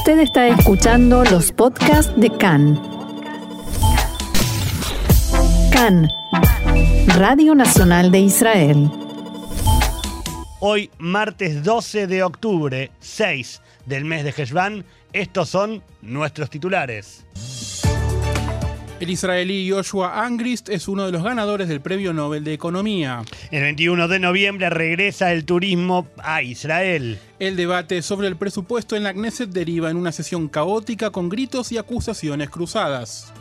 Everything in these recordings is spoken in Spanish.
Usted está escuchando los podcasts de CAN. CAN, Radio Nacional de Israel. Hoy, martes 12 de octubre, 6 del mes de Heshvan, estos son nuestros titulares. El israelí Joshua Angrist es uno de los ganadores del Premio Nobel de Economía. El 21 de noviembre regresa el turismo a Israel. El debate sobre el presupuesto en la Knesset deriva en una sesión caótica con gritos y acusaciones cruzadas.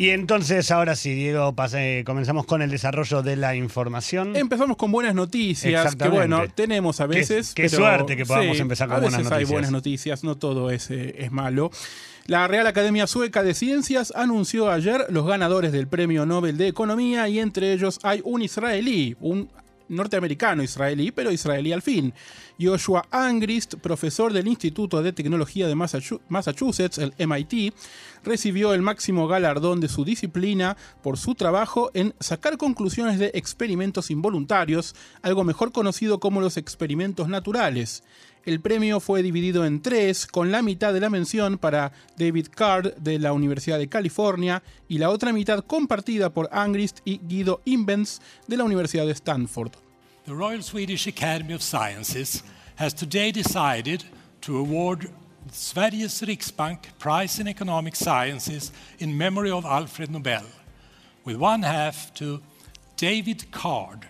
Y entonces, ahora sí, Diego, pase- comenzamos con el desarrollo de la información. Empezamos con buenas noticias, que bueno, tenemos a veces. qué pero- suerte que podamos empezar con a buenas veces hay noticias. buenas noticias, no todo es, eh, es malo. La Real Academia Sueca de Ciencias anunció ayer los ganadores del Premio Nobel de Economía y entre ellos hay un israelí, un norteamericano israelí, pero israelí al fin. Joshua Angrist, profesor del Instituto de Tecnología de Massachu- Massachusetts, el MIT, recibió el máximo galardón de su disciplina por su trabajo en sacar conclusiones de experimentos involuntarios, algo mejor conocido como los experimentos naturales. El premio fue dividido en tres, con la mitad de la mención para David Card de la Universidad de California y la otra mitad compartida por Angrist y Guido Imbens de la Universidad de Stanford. The Royal Swedish Academy of Sciences has today decided to award Sveriges Riksbank Prize in Economic Sciences in memory of Alfred Nobel, with one half to David Card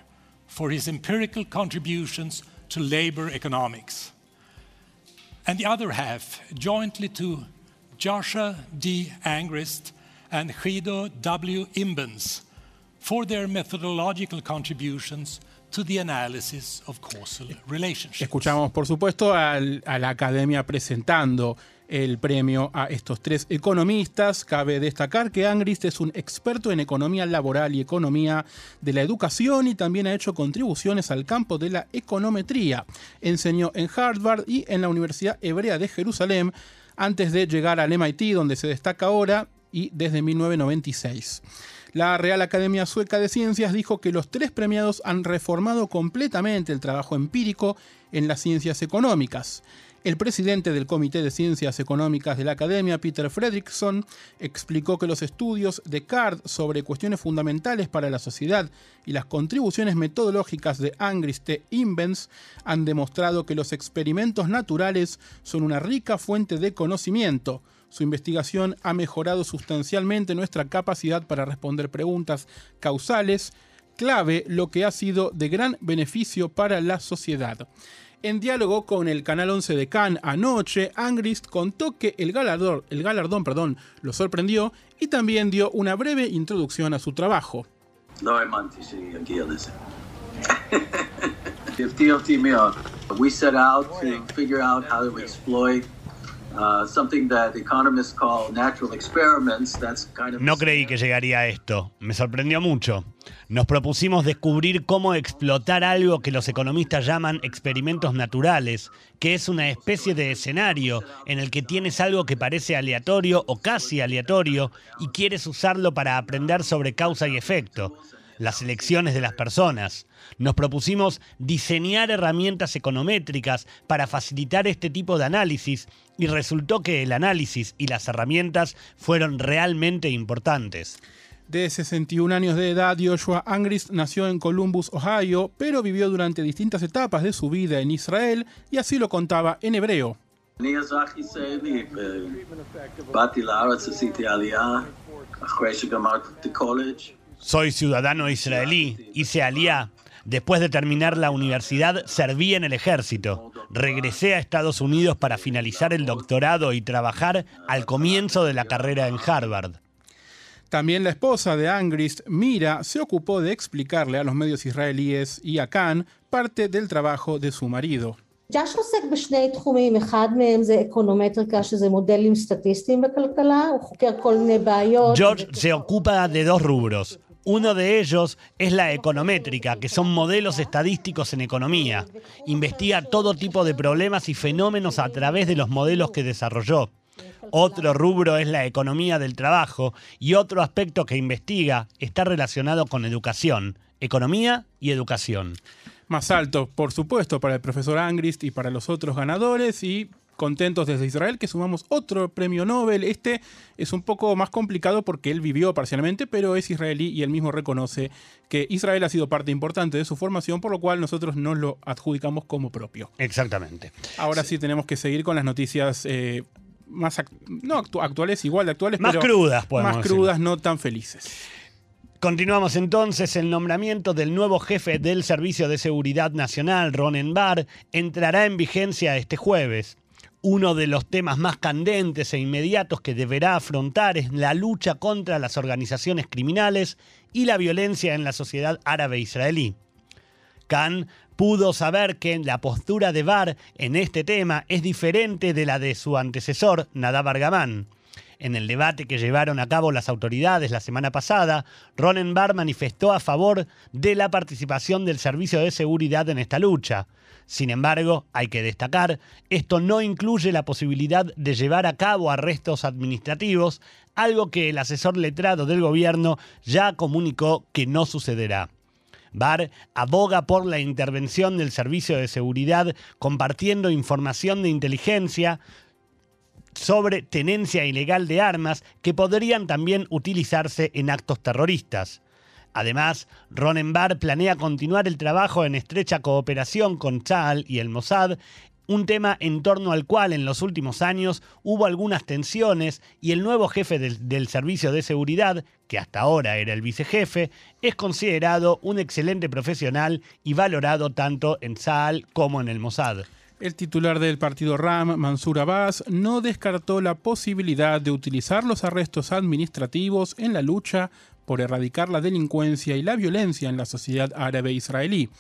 for his empirical contributions to labor economics, and the other half jointly to Joshua D. Angrist and Guido W. Imbens for their methodological contributions to the analysis of causal relationships. Escuchamos, por supuesto, al- a la academia presentando el premio a estos tres economistas. Cabe destacar que Angrist es un experto en economía laboral y economía de la educación y también ha hecho contribuciones al campo de la econometría. Enseñó en Harvard y en la Universidad Hebrea de Jerusalén antes de llegar al MIT, donde se destaca ahora, y desde 1996. La Real Academia Sueca de Ciencias dijo que los tres premiados han reformado completamente el trabajo empírico en las ciencias económicas. El presidente del Comité de Ciencias Económicas de la Academia, Peter Fredrickson, explicó que los estudios de Card sobre cuestiones fundamentales para la sociedad y las contribuciones metodológicas de Angrist e Imbens han demostrado que los experimentos naturales son una rica fuente de conocimiento. Su investigación ha mejorado sustancialmente nuestra capacidad para responder preguntas causales, clave lo que ha sido de gran beneficio para la sociedad. En diálogo con el Canal 11 de Cannes anoche, Angrist contó que el, galardón lo sorprendió y también dio una breve introducción a su trabajo. No creí que llegaría a esto. Me sorprendió mucho. Nos propusimos descubrir cómo explotar algo que los economistas llaman experimentos naturales, que es una especie de escenario en el que tienes algo que parece aleatorio o casi aleatorio y quieres usarlo para aprender sobre causa y efecto, las elecciones de las personas. Nos propusimos diseñar herramientas econométricas para facilitar este tipo de análisis y resultó que el análisis y las herramientas fueron realmente importantes. De 61 años de edad, Joshua Angrist nació en Columbus, Ohio, pero vivió durante distintas etapas de su vida en Israel y así lo contaba en hebreo. אני אזרח ישראלי, ובאתי לארץ, עשיתי עלייה, אחרי שגמרתי את הקולג'. Soy ciudadano israelí, hice aliá. Después de terminar la universidad, serví en el ejército. Regresé a Estados Unidos para finalizar el doctorado y trabajar al comienzo de la carrera en Harvard. También la esposa de Angrist, Mira, se ocupó de explicarle a los medios israelíes y a Khan parte del trabajo de su marido. ג'אש עוסק בשני תחומים, אחד מהם זה אקונומטריקה, שזה מודלים סטטיסטיים בכלכלה, הוא חוקר כל מיני בעיות. George se ocupa de dos rubros. uno de ellos es la econométrica, que son modelos estadísticos en economía. Investiga todo tipo de problemas y fenómenos a través de los modelos que desarrolló. Otro rubro es la economía del trabajo y otro aspecto que investiga está relacionado con educación, economía y educación. Más alto, por supuesto, para el profesor Angrist y para los otros ganadores y contentos desde Israel que sumamos otro premio Nobel. Este es un poco más complicado porque él vivió parcialmente, pero es israelí y él mismo reconoce que Israel ha sido parte importante de su formación, por lo cual nosotros nos lo adjudicamos como propio. Exactamente. Ahora sí, tenemos que seguir con las noticias eh, más no actuales, igual de actuales, más crudas, podemos más crudas, no tan felices. Continuamos entonces. El nombramiento del nuevo jefe del Servicio de Seguridad Nacional, Ronen Bar, entrará en vigencia este jueves. Uno de los temas más candentes e inmediatos que deberá afrontar es la lucha contra las organizaciones criminales y la violencia en la sociedad árabe israelí. Khan pudo saber que la postura de Bar en este tema es diferente de la de su antecesor, Nadav Argaman. En el debate que llevaron a cabo las autoridades la semana pasada, Ronen Bar manifestó a favor de la participación del Servicio de Seguridad en esta lucha. Sin embargo, hay que destacar, esto no incluye la posibilidad de llevar a cabo arrestos administrativos, algo que el asesor letrado del gobierno ya comunicó que no sucederá. Barr aboga por la intervención del Servicio de Seguridad compartiendo información de inteligencia sobre tenencia ilegal de armas que podrían también utilizarse en actos terroristas. Además, Ronenbar planea continuar el trabajo en estrecha cooperación con Chal y el Mossad un tema en torno al cual en los últimos años hubo algunas tensiones y el nuevo jefe del, Servicio de Seguridad, que hasta ahora era el vicejefe, es considerado un excelente profesional y valorado tanto en Saal como en el Mossad. El titular del partido RAM, Mansur Abbas, no descartó la posibilidad de utilizar los arrestos administrativos en la lucha por erradicar la delincuencia y la violencia en la sociedad árabe israelí.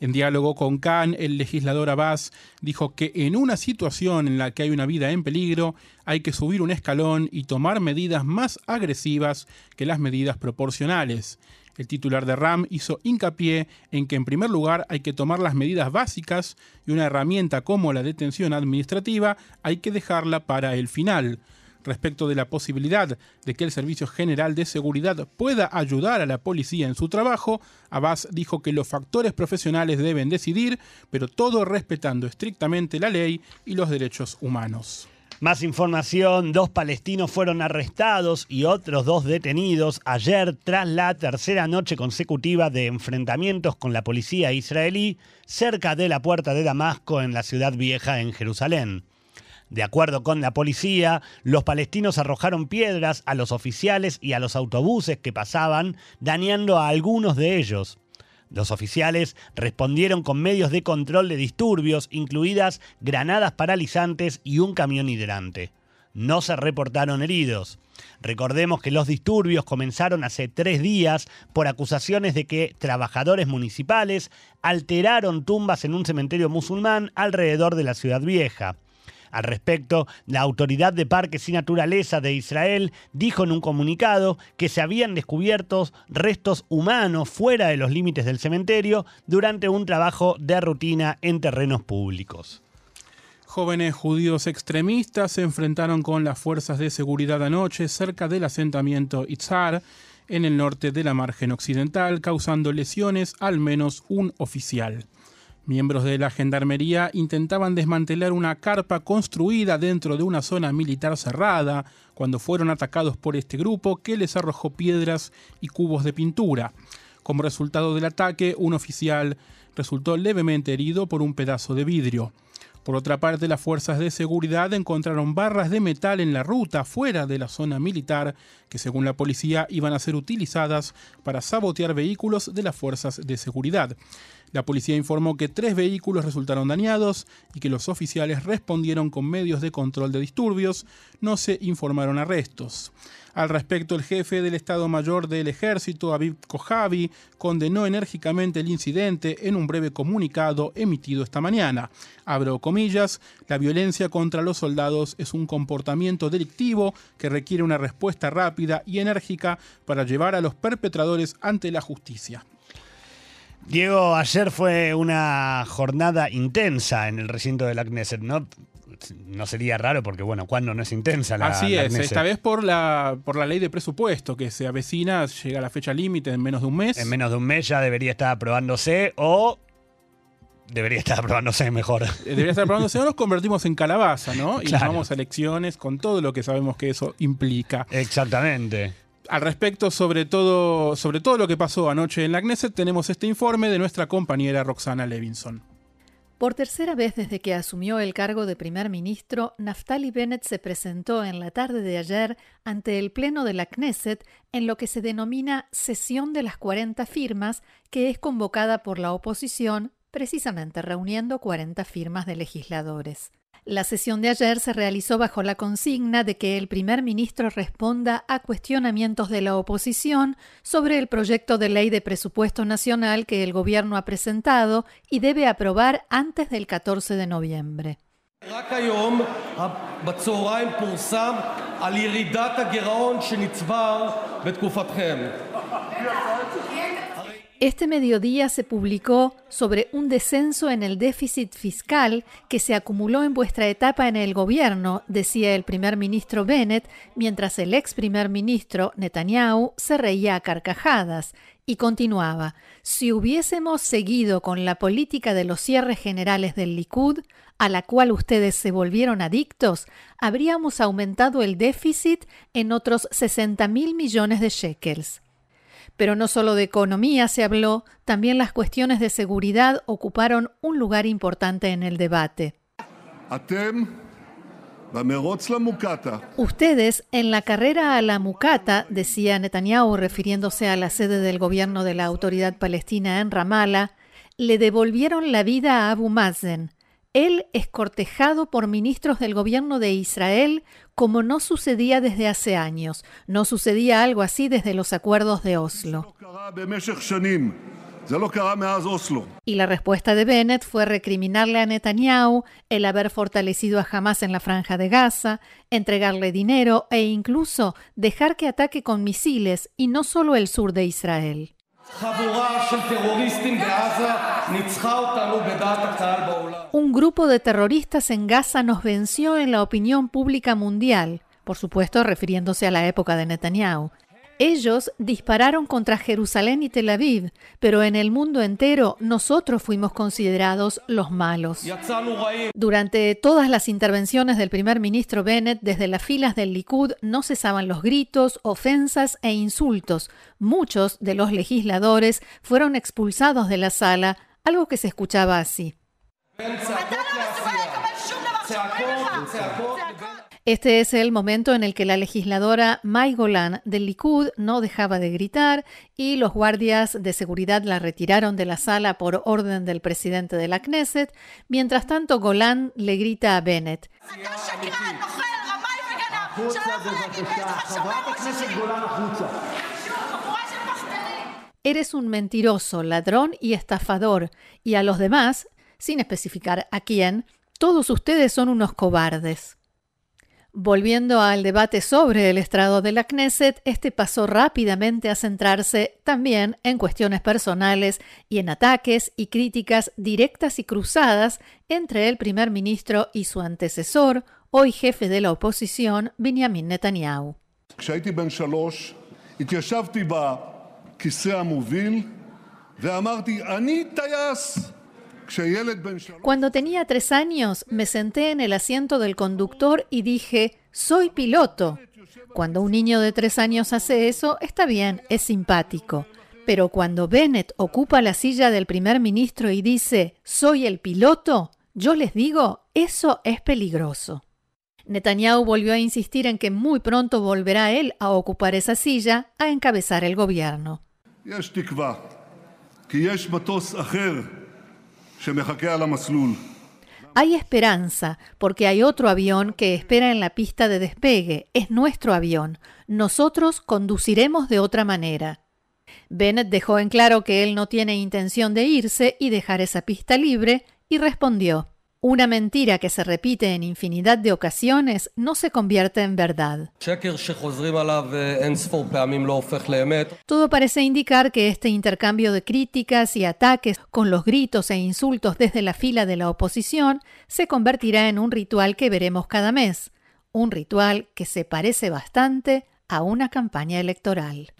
En diálogo con Khan, el legislador Abbas dijo que en una situación en la que hay una vida en peligro, hay que subir un escalón y tomar medidas más agresivas que las medidas proporcionales. El titular de RAM hizo hincapié en que en primer lugar hay que tomar las medidas básicas y una herramienta como la detención administrativa hay que dejarla para el final respecto de la posibilidad de que el Servicio General de Seguridad pueda ayudar a la policía en su trabajo, Abbas dijo que los factores profesionales deben decidir, pero todo respetando estrictamente la ley y los derechos humanos. Más información, dos palestinos fueron arrestados y otros dos detenidos ayer tras la tercera noche consecutiva de enfrentamientos con la policía israelí cerca de la puerta de Damasco en la ciudad vieja en Jerusalén. De acuerdo con la policía, los palestinos arrojaron piedras a los oficiales y a los autobuses que pasaban, dañando a algunos de ellos. Los oficiales respondieron con medios de control de disturbios, incluidas granadas paralizantes y un camión hidrante. No se reportaron heridos. Recordemos que los disturbios comenzaron hace tres días por acusaciones de que trabajadores municipales alteraron tumbas en un cementerio musulmán alrededor de la ciudad vieja. Al respecto, la Autoridad de Parques y Naturaleza de Israel dijo en un comunicado que se habían descubierto restos humanos fuera de los límites del cementerio durante un trabajo de rutina en terrenos públicos. Jóvenes judíos extremistas se enfrentaron con las fuerzas de seguridad anoche cerca del asentamiento Itzhar, en el norte de la margen occidental, causando lesiones al menos un oficial. Miembros de la Gendarmería intentaban desmantelar una carpa construida dentro de una zona militar cerrada cuando fueron atacados por este grupo que les arrojó piedras y cubos de pintura. Como resultado del ataque, un oficial resultó levemente herido por un pedazo de vidrio. Por otra parte, las fuerzas de seguridad encontraron barras de metal en la ruta fuera de la zona militar que según la policía iban a ser utilizadas para sabotear vehículos de las fuerzas de seguridad. La policía informó que tres vehículos resultaron dañados y que los oficiales respondieron con medios de control de disturbios. No se informaron arrestos. Al respecto, el jefe del Estado Mayor del Ejército, Aviv Kojavi, condenó enérgicamente el incidente en un breve comunicado emitido esta mañana. Abro comillas, la violencia contra los soldados es un comportamiento delictivo que requiere una respuesta rápida y enérgica para llevar a los perpetradores ante la justicia. Diego, ayer fue una jornada intensa en el recinto de la Knesset, ¿no? No sería raro porque, bueno, cuando no es intensa la Así la es, esta vez por la, por la ley de presupuesto que se avecina, llega la fecha límite en menos de un mes. En menos de un mes ya debería estar aprobándose o debería estar aprobándose mejor. Eh, Debería estar probándose, o nos convertimos en calabaza, ¿no? Y Claro. vamos a elecciones con todo lo que sabemos que eso implica. Exactamente. Al respecto, sobre todo, sobre todo lo que pasó anoche en la Knesset, tenemos este informe de nuestra compañera Roxana Levinson. Por tercera vez desde que asumió el cargo de primer ministro, Naftali Bennett se presentó en la tarde de ayer ante el Pleno de la Knesset en lo que se denomina Sesión de las 40 firmas, que es convocada por la oposición, precisamente reuniendo 40 firmas de legisladores. La sesión de ayer se realizó bajo la consigna de que el primer ministro responda a cuestionamientos de la oposición sobre el proyecto de ley de presupuesto nacional que el gobierno ha presentado y debe aprobar antes del 14 de noviembre. רק היום בצהריים פורסם על ירידת הגירעון שנצבר בתקופתכם. Este mediodía se publicó sobre un descenso en el déficit fiscal que se acumuló en vuestra etapa en el gobierno, decía el primer ministro Bennett, mientras el ex primer ministro Netanyahu se reía a carcajadas y continuaba, si hubiésemos seguido con la política de los cierres generales del Likud, a la cual ustedes se volvieron adictos, habríamos aumentado el déficit en otros 60 mil millones de shekels. Pero no solo de economía se habló, también las cuestiones de seguridad ocuparon un lugar importante en el debate. Ustedes en la carrera a la mucata, decía Netanyahu refiriéndose a la sede del gobierno de la autoridad palestina en Ramallah, le devolvieron la vida a Abu Mazen, él es cortejado por ministros del gobierno de Israel como no sucedía desde hace años, no sucedía algo así desde los acuerdos de Oslo. Y la respuesta de Bennett fue recriminarle a Netanyahu el haber fortalecido a Hamas en la franja de Gaza, entregarle dinero e incluso dejar que ataque con misiles y no solo el sur de Israel. Un grupo de terroristas en Gaza nos venció en la opinión pública mundial, por supuesto refiriéndose a la época de Netanyahu. Ellos dispararon contra Jerusalén y Tel Aviv, pero en el mundo entero nosotros fuimos considerados los malos. Durante todas las intervenciones del primer ministro Bennett, desde las filas del Likud no cesaban los gritos, ofensas e insultos. Muchos de los legisladores fueron expulsados de la sala, algo que se escuchaba así. Este es el momento en el que la legisladora May Golan del Likud no dejaba de gritar y los guardias de seguridad la retiraron de la sala por orden del presidente de la Knesset. Mientras tanto, Golan le grita a Bennett. Eres un mentiroso, ladrón y estafador, y a los demás, sin especificar a quién, todos ustedes son unos cobardes. Volviendo al debate sobre el estrado de la Knesset, este pasó rápidamente a centrarse también en cuestiones personales y en ataques y críticas directas y cruzadas entre el primer ministro y su antecesor, hoy jefe de la oposición, Benjamin Netanyahu. Cuando tenía tres años, me senté en el asiento del conductor y dije, soy piloto. Cuando un niño de tres años hace eso, está bien, es simpático. Pero cuando Bennett ocupa la silla del primer ministro y dice, soy el piloto, yo les digo, eso es peligroso. Netanyahu volvió a insistir en que muy pronto volverá él a ocupar esa silla, a encabezar el gobierno. Hay esperanza, porque hay otro avión que espera en la pista de despegue. Es nuestro avión. Nosotros conduciremos de otra manera. Bennett dejó en claro que él no tiene intención de irse y dejar esa pista libre, y respondió una mentira que se repite en infinidad de ocasiones no se convierte en verdad. Todo parece indicar que este intercambio de críticas y ataques con los gritos e insultos desde la fila de la oposición se convertirá en un ritual que veremos cada mes, un ritual que se parece bastante a una campaña electoral.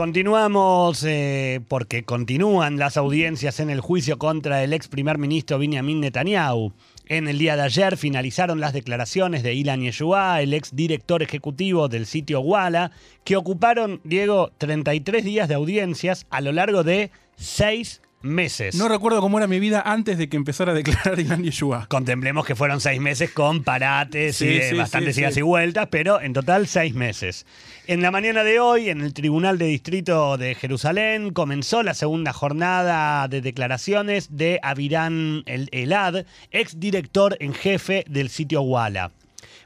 Continuamos eh, porque continúan las audiencias en el juicio contra el ex primer ministro Benjamin Netanyahu. En el día de ayer finalizaron las declaraciones de Ilan Yeshua, el ex director ejecutivo del sitio Walla, que ocuparon, Diego, 33 días de audiencias a lo largo de seis meses. No recuerdo cómo era mi vida antes de que empezara a declarar Ilan Yeshua. Contemplemos que fueron seis meses con parates y bastantes idas y vueltas, pero en total seis meses. En la mañana de hoy, en el Tribunal de Distrito de Jerusalén, comenzó la segunda jornada de declaraciones de Avirán El Elad, ex director en jefe del sitio Walla.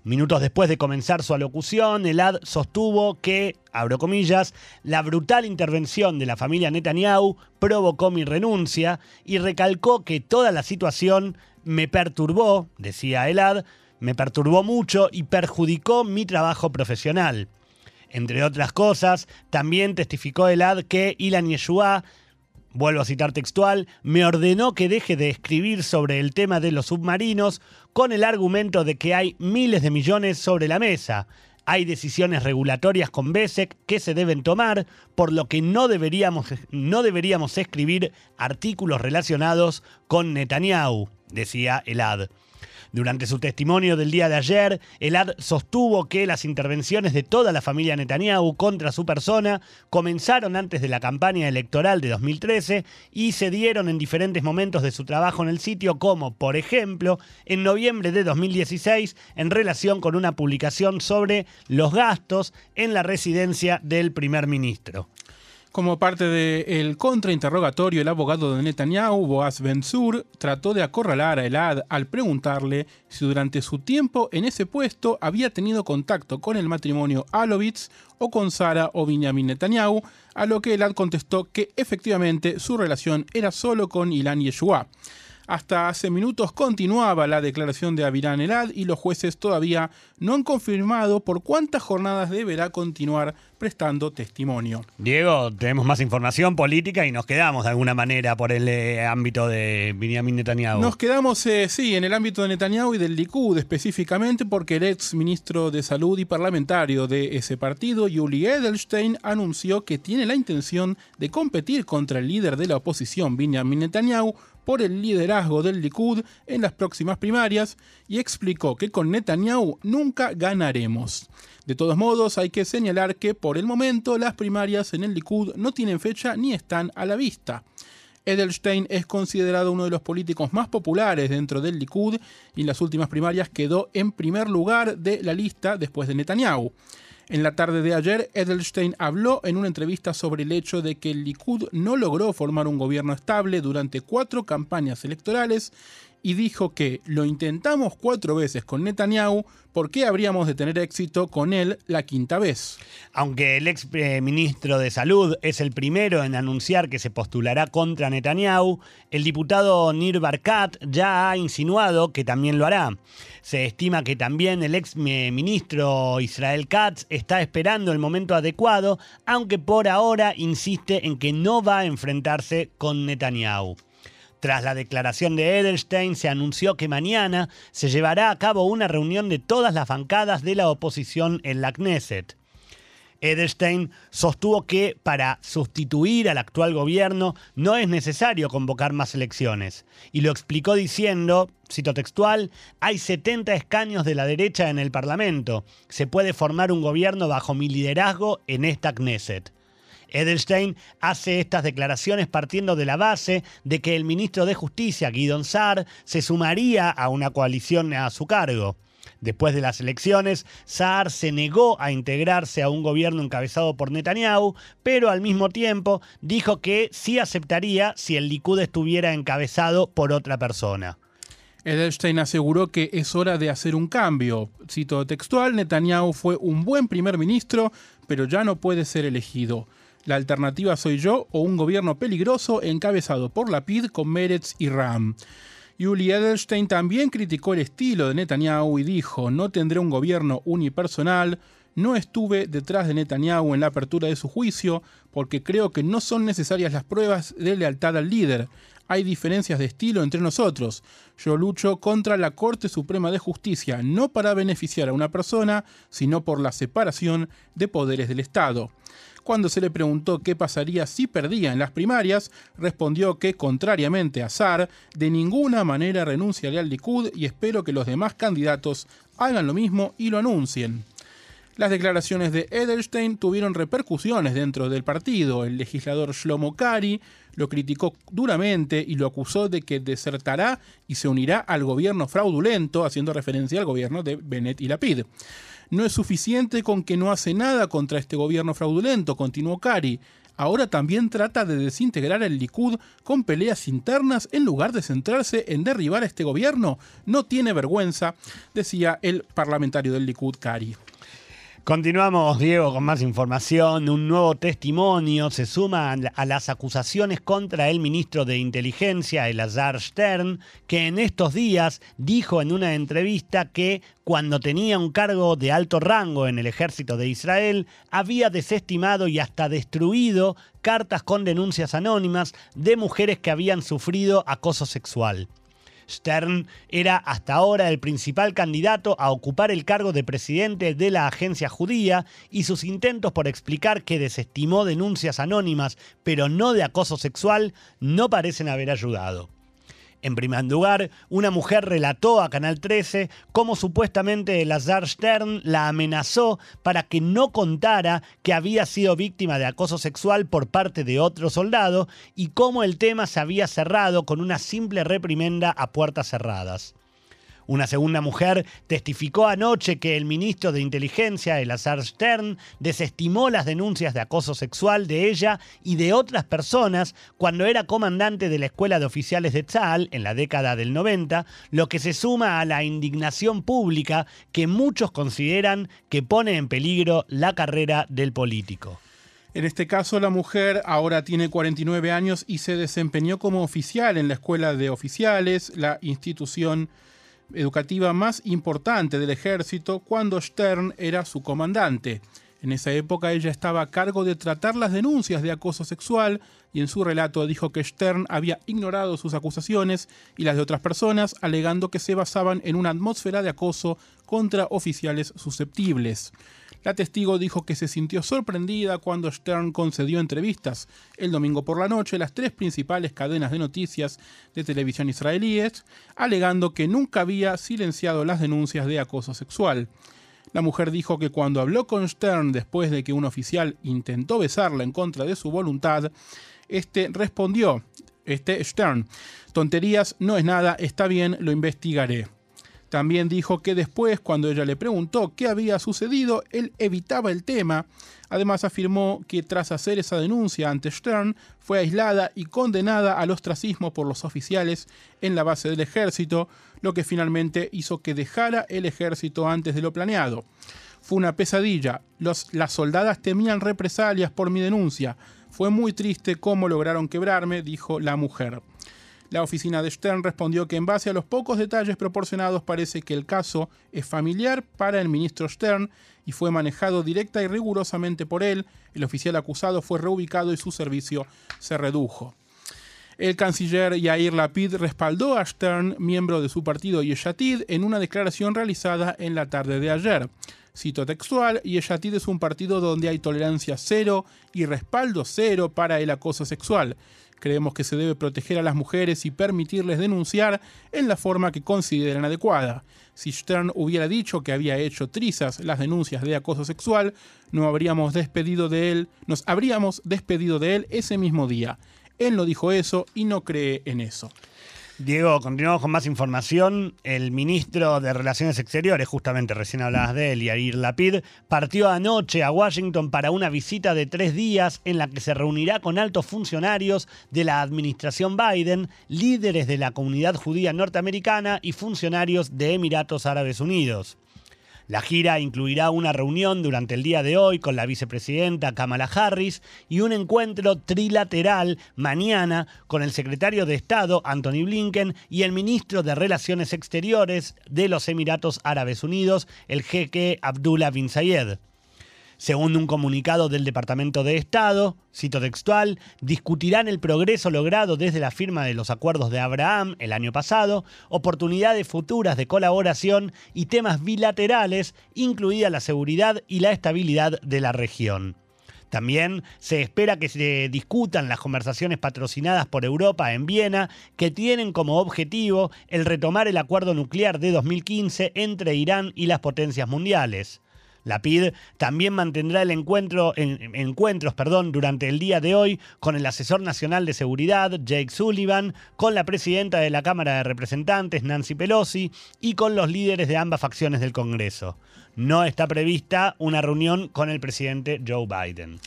Minutos después de comenzar su alocución, Elad sostuvo que, abro comillas, la brutal intervención de la familia Netanyahu provocó mi renuncia y recalcó que toda la situación me perturbó, decía Elad, me perturbó mucho y perjudicó mi trabajo profesional. Entre otras cosas, también testificó Elad que Ilan Yeshua, vuelvo a citar textual, me ordenó que deje de escribir sobre el tema de los submarinos con el argumento de que hay miles de millones sobre la mesa. Hay decisiones regulatorias con BESEC que se deben tomar, por lo que no deberíamos, no deberíamos escribir artículos relacionados con Netanyahu, decía Elad. Durante su testimonio del día de ayer, Elad sostuvo que las intervenciones de toda la familia Netanyahu contra su persona comenzaron antes de la campaña electoral de 2013 y se dieron en diferentes momentos de su trabajo en el sitio, como por ejemplo en noviembre de 2016 en relación con una publicación sobre los gastos en la residencia del primer ministro. Como parte del contrainterrogatorio, el abogado de Netanyahu, Boaz Ben-Sur, trató de acorralar a Elad al preguntarle si durante su tiempo en ese puesto había tenido contacto con el matrimonio Alovitz o con Sara o Benjamin Netanyahu, a lo que Elad contestó que efectivamente su relación era solo con Ilan Yeshua. Hasta hace minutos continuaba la declaración de Avirán Elad y los jueces todavía no han confirmado por cuántas jornadas deberá continuar prestando testimonio. Diego, tenemos más información política y nos quedamos de alguna manera por el eh, ámbito de Benjamin Netanyahu. Nos quedamos, eh, sí, en el ámbito de Netanyahu y del Likud específicamente porque el ex ministro de Salud y parlamentario de ese partido, Yuli Edelstein, anunció que tiene la intención de competir contra el líder de la oposición, Benjamin Netanyahu, por el liderazgo del Likud en las próximas primarias y explicó que con Netanyahu nunca ganaremos. De todos modos, hay que señalar que por el momento las primarias en el Likud no tienen fecha ni están a la vista. Edelstein es considerado uno de los políticos más populares dentro del Likud y en las últimas primarias quedó en primer lugar de la lista después de Netanyahu. En la tarde de ayer, Edelstein habló en una entrevista sobre el hecho de que el Likud no logró formar un gobierno estable durante cuatro campañas electorales y dijo que lo intentamos cuatro veces con Netanyahu, ¿por qué habríamos de tener éxito con él la quinta vez? Aunque el ex eh, ministro de Salud es el primero en anunciar que se postulará contra Netanyahu, el diputado Nir Barkat ya ha insinuado que también lo hará. Se estima que también el ex eh, ministro Israel Katz está esperando el momento adecuado, aunque por ahora insiste en que no va a enfrentarse con Netanyahu. Tras la declaración de Edelstein, se anunció que mañana se llevará a cabo una reunión de todas las bancadas de la oposición en la Knesset. Edelstein sostuvo que para sustituir al actual gobierno no es necesario convocar más elecciones, y lo explicó diciendo, cito textual, hay 70 escaños de la derecha en el Parlamento, se puede formar un gobierno bajo mi liderazgo en esta Knesset. Edelstein hace estas declaraciones partiendo de la base de que el ministro de Justicia, Guidon Saar, se sumaría a una coalición a su cargo. Después de las elecciones, Saar se negó a integrarse a un gobierno encabezado por Netanyahu, pero al mismo tiempo dijo que sí aceptaría si el Likud estuviera encabezado por otra persona. Edelstein aseguró que es hora de hacer un cambio. Cito textual, Netanyahu fue un buen primer ministro, pero ya no puede ser elegido. La alternativa soy yo o un gobierno peligroso encabezado por Lapid con Meretz y Ram. Yuli Edelstein también criticó el estilo de Netanyahu y dijo, no tendré un gobierno unipersonal, no estuve detrás de Netanyahu en la apertura de su juicio porque creo que no son necesarias las pruebas de lealtad al líder hay diferencias de estilo entre nosotros. Yo lucho contra la Corte Suprema de Justicia, no para beneficiar a una persona, sino por la separación de poderes del Estado. Cuando se le preguntó qué pasaría si perdía en las primarias, respondió que, contrariamente a Sar, de ninguna manera renunciaría al Likud y espero que los demás candidatos hagan lo mismo y lo anuncien. Las declaraciones de Edelstein tuvieron repercusiones dentro del partido. El legislador Shlomo Kari lo criticó duramente y lo acusó de que desertará y se unirá al gobierno fraudulento, haciendo referencia al gobierno de Bennett y Lapid. No es suficiente con que no hace nada contra este gobierno fraudulento, continuó Kari. Ahora también trata de desintegrar el Likud con peleas internas en lugar de centrarse en derribar a este gobierno. No tiene vergüenza, decía el parlamentario del Likud, Kari. Continuamos, Diego, con más información. Un nuevo testimonio se suma a las acusaciones contra el ministro de Inteligencia, Elazar Stern, que en estos días dijo en una entrevista que cuando tenía un cargo de alto rango en el ejército de Israel, había desestimado y hasta destruido cartas con denuncias anónimas de mujeres que habían sufrido acoso sexual. Stern era hasta ahora el principal candidato a ocupar el cargo de presidente de la agencia judía y sus intentos por explicar que desestimó denuncias anónimas pero no de acoso sexual no parecen haber ayudado. En primer lugar, una mujer relató a Canal 13 cómo supuestamente Lazar Stern la amenazó para que no contara que había sido víctima de acoso sexual por parte de otro soldado y cómo el tema se había cerrado con una simple reprimenda a puertas cerradas. Una segunda mujer testificó anoche que el ministro de Inteligencia, Elazar Stern, desestimó las denuncias de acoso sexual de ella y de otras personas cuando era comandante de la Escuela de Oficiales de Tzal en la década del 90, lo que se suma a la indignación pública que muchos consideran que pone en peligro la carrera del político. En este caso, la mujer ahora tiene 49 años y se desempeñó como oficial en la Escuela de Oficiales, la institución educativa más importante del ejército cuando Stern era su comandante. En esa época ella estaba a cargo de tratar las denuncias de acoso sexual y en su relato dijo que Stern había ignorado sus acusaciones y las de otras personas, alegando que se basaban en una atmósfera de acoso contra oficiales susceptibles. La testigo dijo que se sintió sorprendida cuando Stern concedió entrevistas el domingo por la noche a las tres principales cadenas de noticias de televisión israelíes, alegando que nunca había silenciado las denuncias de acoso sexual. La mujer dijo que cuando habló con Stern después de que un oficial intentó besarla en contra de su voluntad, este respondió, este Stern, tonterías no es nada, está bien, lo investigaré. También dijo que después, cuando ella le preguntó qué había sucedido, él evitaba el tema. Además afirmó que tras hacer esa denuncia ante Stern, fue aislada y condenada al ostracismo por los oficiales en la base del ejército, lo que finalmente hizo que dejara el ejército antes de lo planeado. Fue una pesadilla. las soldadas temían represalias por mi denuncia. Fue muy triste cómo lograron quebrarme, dijo la mujer. La oficina de Stern respondió que en base a los pocos detalles proporcionados parece que el caso es familiar para el ministro Stern y fue manejado directa y rigurosamente por él. El oficial acusado fue reubicado y su servicio se redujo. El canciller Yair Lapid respaldó a Stern, miembro de su partido Yeshatid, en una declaración realizada en la tarde de ayer. Cito textual, Yeshatid es un partido donde hay tolerancia cero y respaldo cero para el acoso sexual. Creemos que se debe proteger a las mujeres y permitirles denunciar en la forma que consideren adecuada. Si Stern hubiera dicho que había hecho trizas las denuncias de acoso sexual, no habríamos despedido de él, nos habríamos despedido de él ese mismo día. Él no dijo eso y no cree en eso. Diego, continuamos con más información. El ministro de Relaciones Exteriores, justamente recién hablabas de él, Yair Lapid, partió anoche a Washington para una visita de tres días en la que se reunirá con altos funcionarios de la administración Biden, líderes de la comunidad judía norteamericana y funcionarios de Emiratos Árabes Unidos. La gira incluirá una reunión durante el día de hoy con la vicepresidenta Kamala Harris y un encuentro trilateral mañana con el secretario de Estado Anthony Blinken y el ministro de Relaciones Exteriores de los Emiratos Árabes Unidos, el jeque Abdullah bin Zayed. Según un comunicado del Departamento de Estado, cito textual, discutirán el progreso logrado desde la firma de los acuerdos de Abraham el año pasado, oportunidades futuras de colaboración y temas bilaterales, incluida la seguridad y la estabilidad de la región. También se espera que se discutan las conversaciones patrocinadas por Europa en Viena, que tienen como objetivo el retomar el acuerdo nuclear de 2015 entre Irán y las potencias mundiales. La PID también mantendrá el encuentro, en, encuentros perdón, durante el día de hoy con el asesor nacional de seguridad, Jake Sullivan, con la presidenta de la Cámara de Representantes, Nancy Pelosi, y con los líderes de ambas facciones del Congreso. No está prevista una reunión con el presidente Joe Biden.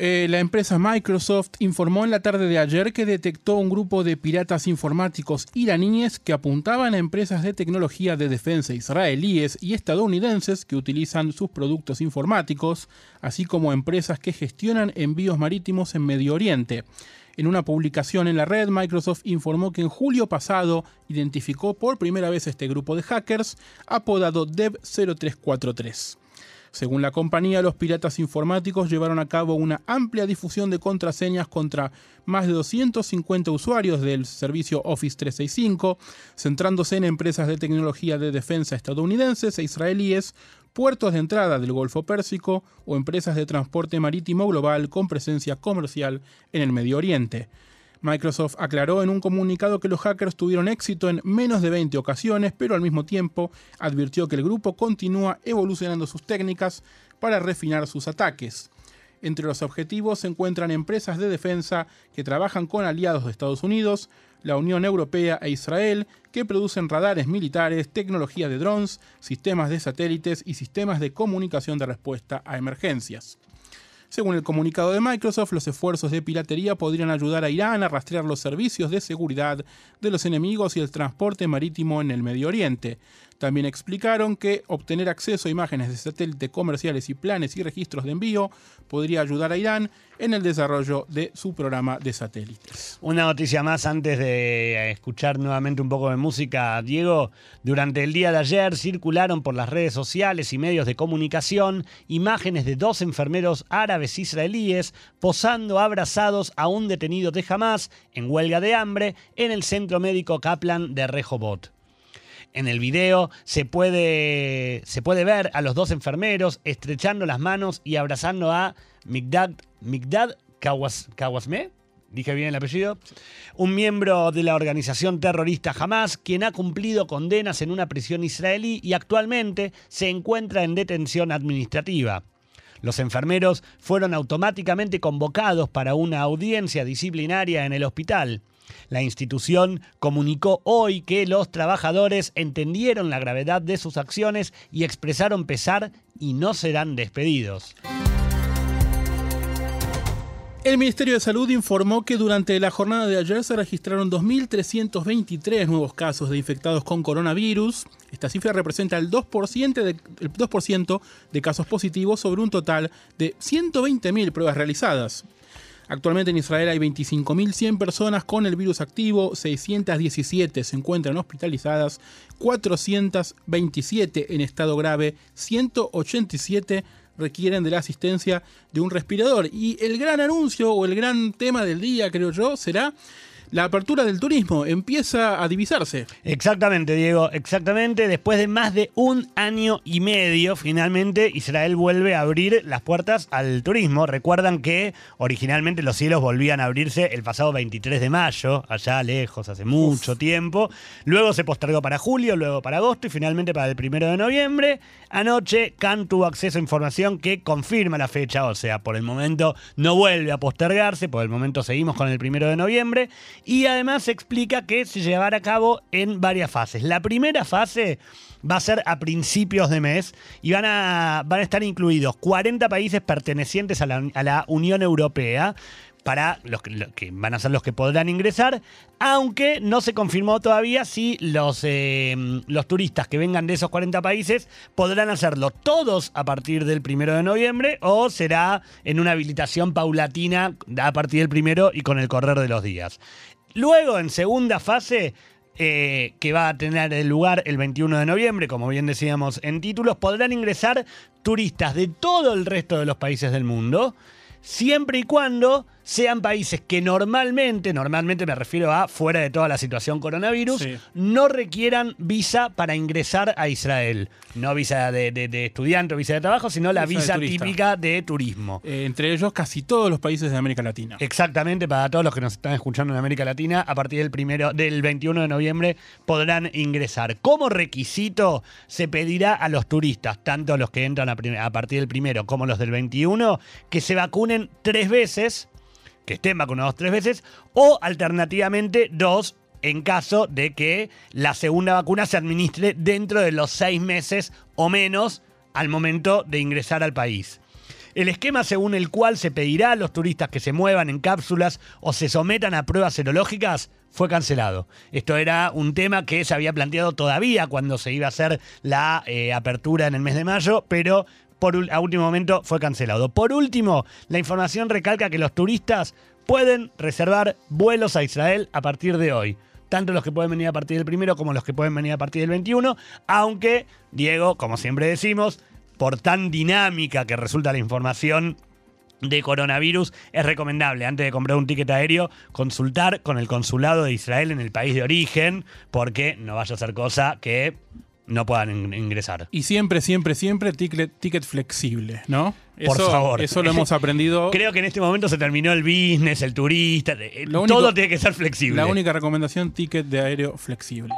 Eh, la empresa Microsoft informó en la tarde de ayer que detectó un grupo de piratas informáticos iraníes que apuntaban a empresas de tecnología de defensa israelíes y estadounidenses que utilizan sus productos informáticos, así como empresas que gestionan envíos marítimos en Medio Oriente. En una publicación en la red, Microsoft informó que en julio pasado identificó por primera vez este grupo de hackers apodado Dev0343. Según la compañía, los piratas informáticos llevaron a cabo una amplia difusión de contraseñas contra más de 250 usuarios del servicio Office 365, centrándose en empresas de tecnología de defensa estadounidenses e israelíes, puertos de entrada del Golfo Pérsico o empresas de transporte marítimo global con presencia comercial en el Medio Oriente. Microsoft aclaró en un comunicado que los hackers tuvieron éxito en menos de 20 ocasiones, pero al mismo tiempo advirtió que el grupo continúa evolucionando sus técnicas para refinar sus ataques. Entre los objetivos se encuentran empresas de defensa que trabajan con aliados de Estados Unidos, la Unión Europea e Israel, que producen radares militares, tecnología de drones, sistemas de satélites y sistemas de comunicación de respuesta a emergencias. Según el comunicado de Microsoft, los esfuerzos de piratería podrían ayudar a Irán a rastrear los servicios de seguridad de los enemigos y el transporte marítimo en el Medio Oriente. También explicaron que obtener acceso a imágenes de satélite comerciales y planes y registros de envío podría ayudar a Irán en el desarrollo de su programa de satélites. Una noticia más antes de escuchar nuevamente un poco de música, Diego. Durante el día de ayer circularon por las redes sociales y medios de comunicación imágenes de dos enfermeros árabes israelíes posando abrazados a un detenido de Hamas en huelga de hambre en el centro médico Kaplan de Rehoboth. En el video se puede, se puede ver a los dos enfermeros estrechando las manos y abrazando a Migdad, Migdad Kawasme, dije bien el apellido, un miembro de la organización terrorista Hamas, quien ha cumplido condenas en una prisión israelí y actualmente se encuentra en detención administrativa. Los enfermeros fueron automáticamente convocados para una audiencia disciplinaria en el hospital. La institución comunicó hoy que los trabajadores entendieron la gravedad de sus acciones y expresaron pesar y no serán despedidos. El Ministerio de Salud informó que durante la jornada de ayer se registraron 2.323 nuevos casos de infectados con coronavirus. Esta cifra representa el 2%, de, el 2 de casos positivos sobre un total de 120.000 pruebas realizadas. Actualmente en Israel hay 25.100 personas con el virus activo, 617 se encuentran hospitalizadas, 427 en estado grave, 187 requieren de la asistencia de un respirador. Y el gran anuncio o el gran tema del día, creo yo, será la apertura del turismo empieza a divisarse. Exactamente, Diego, exactamente. Después de más de un año y medio, finalmente Israel vuelve a abrir las puertas al turismo. Recuerdan que originalmente los cielos volvían a abrirse el pasado 23 de mayo, allá lejos, hace mucho tiempo. Luego se postergó para julio, luego para agosto y finalmente para el primero de noviembre. Anoche, Khan tuvo acceso a información que confirma la fecha, o sea, por el momento no vuelve a postergarse, por el momento seguimos con el primero de noviembre y además explica que se llevará a cabo en varias fases. La primera fase va a ser a principios de mes y van a, van a estar incluidos 40 países pertenecientes a la, a la Unión Europea para los que, van a ser los que podrán ingresar, aunque no se confirmó todavía si los, eh, los turistas que vengan de esos 40 países podrán hacerlo todos a partir del primero de noviembre o será en una habilitación paulatina a partir del primero y con el correr de los días. Luego, en segunda fase, eh, que va a tener lugar el 21 de noviembre, como bien decíamos en títulos, podrán ingresar turistas de todo el resto de los países del mundo, siempre y cuando sean países que normalmente, normalmente me refiero a fuera de toda la situación coronavirus, Sí. no requieran visa para ingresar a Israel. No visa de, de- de estudiante o visa de trabajo, sino la Visa típica de turismo. Eh, entre ellos casi todos los países de América Latina. Exactamente, para todos los que nos están escuchando en América Latina, a partir del primero, del 21 de noviembre podrán ingresar. Como requisito se pedirá a los turistas, tanto los que entran a, a partir del primero como los del 21, que se vacunen tres veces, que estén vacunados tres veces, o alternativamente dos en caso de que la segunda vacuna se administre dentro de los seis meses o menos al momento de ingresar al país. El esquema según el cual se pedirá a los turistas que se muevan en cápsulas o se sometan a pruebas serológicas fue cancelado. Esto era un tema que se había planteado todavía cuando se iba a hacer la eh, apertura en el mes de mayo, pero por, a último momento fue cancelado. Por último, la información recalca que los turistas pueden reservar vuelos a Israel a partir de hoy. Tanto los que pueden venir a partir del primero como los que pueden venir a partir del 21, aunque, Diego, como siempre decimos, por tan dinámica que resulta la información de coronavirus, es recomendable, antes de comprar un ticket aéreo, consultar con el consulado de Israel en el país de origen, porque no vaya a ser cosa que no puedan in- ingresar. Y siempre, siempre, siempre ticket, ticket flexible, ¿no? Por eso, favor. Eso lo hemos aprendido. Creo que en este momento se terminó el business, el turista, único- todo tiene que ser flexible. La única recomendación, ticket de aéreo flexible.